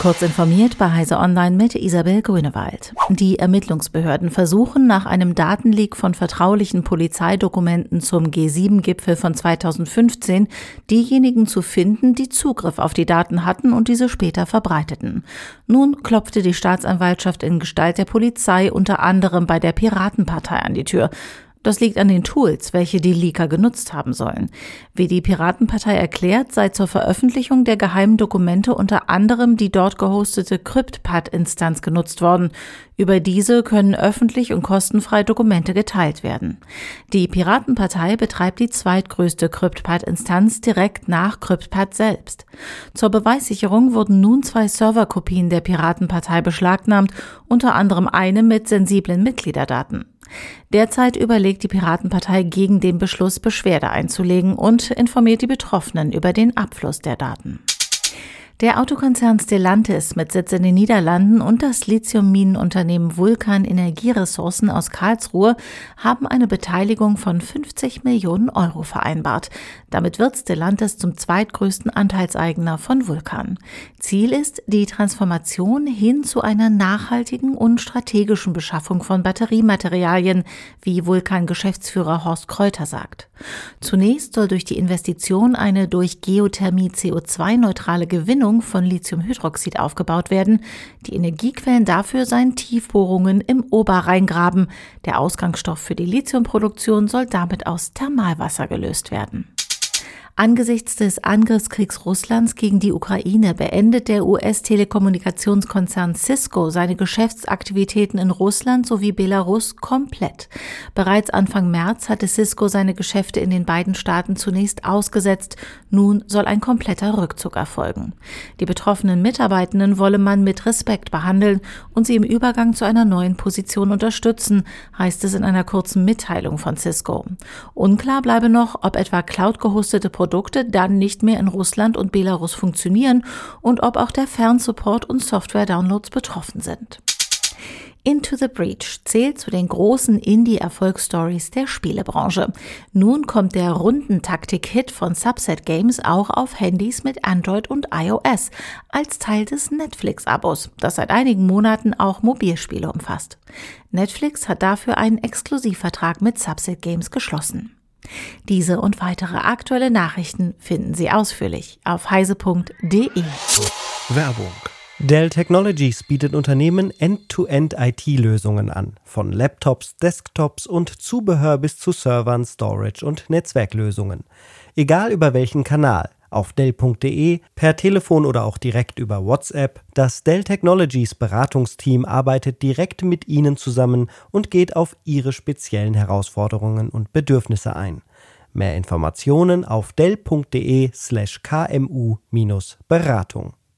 Kurz informiert bei Heise Online mit Isabel Grünewald. Die Ermittlungsbehörden versuchen nach einem Datenleak von vertraulichen Polizeidokumenten zum G7-Gipfel von 2015 diejenigen zu finden, die Zugriff auf die Daten hatten und diese später verbreiteten. Nun klopfte die Staatsanwaltschaft in Gestalt der Polizei unter anderem bei der Piratenpartei an die Tür. Das liegt an den Tools, welche die Leaker genutzt haben sollen. Wie die Piratenpartei erklärt, sei zur Veröffentlichung der geheimen Dokumente unter anderem die dort gehostete CryptPad-Instanz genutzt worden. Über diese können öffentlich und kostenfrei Dokumente geteilt werden. Die Piratenpartei betreibt die zweitgrößte CryptPad-Instanz direkt nach CryptPad selbst. Zur Beweissicherung wurden nun zwei Serverkopien der Piratenpartei beschlagnahmt, unter anderem eine mit sensiblen Mitgliederdaten. Derzeit überlegt die Piratenpartei gegen den Beschluss, Beschwerde einzulegen und informiert die Betroffenen über den Abfluss der Daten. Der Autokonzern Stellantis mit Sitz in den Niederlanden und das Lithiumminenunternehmen Vulkan Energieressourcen aus Karlsruhe haben eine Beteiligung von 50 Millionen Euro vereinbart. Damit wird Stellantis zum zweitgrößten Anteilseigner von Vulkan. Ziel ist die Transformation hin zu einer nachhaltigen und strategischen Beschaffung von Batteriematerialien, wie Vulkan-Geschäftsführer Horst Kräuter sagt. Zunächst soll durch die Investition eine durch Geothermie CO2-neutrale Gewinnung von Lithiumhydroxid aufgebaut werden. Die Energiequellen dafür seien Tiefbohrungen im Oberrheingraben. Der Ausgangsstoff für die Lithiumproduktion soll damit aus Thermalwasser gelöst werden. Angesichts des Angriffskriegs Russlands gegen die Ukraine beendet der US-Telekommunikationskonzern Cisco seine Geschäftsaktivitäten in Russland sowie Belarus komplett. Bereits Anfang März hatte Cisco seine Geschäfte in den beiden Staaten zunächst ausgesetzt. Nun soll ein kompletter Rückzug erfolgen. Die betroffenen Mitarbeitenden wolle man mit Respekt behandeln und sie im Übergang zu einer neuen Position unterstützen, heißt es in einer kurzen Mitteilung von Cisco. Unklar bleibe noch, ob etwa cloud-gehostete Produkte Produkte dann nicht mehr in Russland und Belarus funktionieren und ob auch der Fernsupport und Software-Downloads betroffen sind. Into the Breach zählt zu den großen Indie-Erfolgsstories der Spielebranche. Nun kommt der Rundentaktik-Hit von Subset Games auch auf Handys mit Android und iOS als Teil des Netflix-Abos, das seit einigen Monaten auch Mobilspiele umfasst. Netflix hat dafür einen Exklusivvertrag mit Subset Games geschlossen. Diese und weitere aktuelle Nachrichten finden Sie ausführlich auf heise.de. Werbung. Dell Technologies bietet Unternehmen End-to-End IT-Lösungen an, von Laptops, Desktops und Zubehör bis zu Servern, Storage und Netzwerklösungen. Egal über welchen Kanal, auf Dell.de, per Telefon oder auch direkt über WhatsApp. Das Dell Technologies Beratungsteam arbeitet direkt mit Ihnen zusammen und geht auf Ihre speziellen Herausforderungen und Bedürfnisse ein. Mehr Informationen auf dell.de slash kmu-beratung.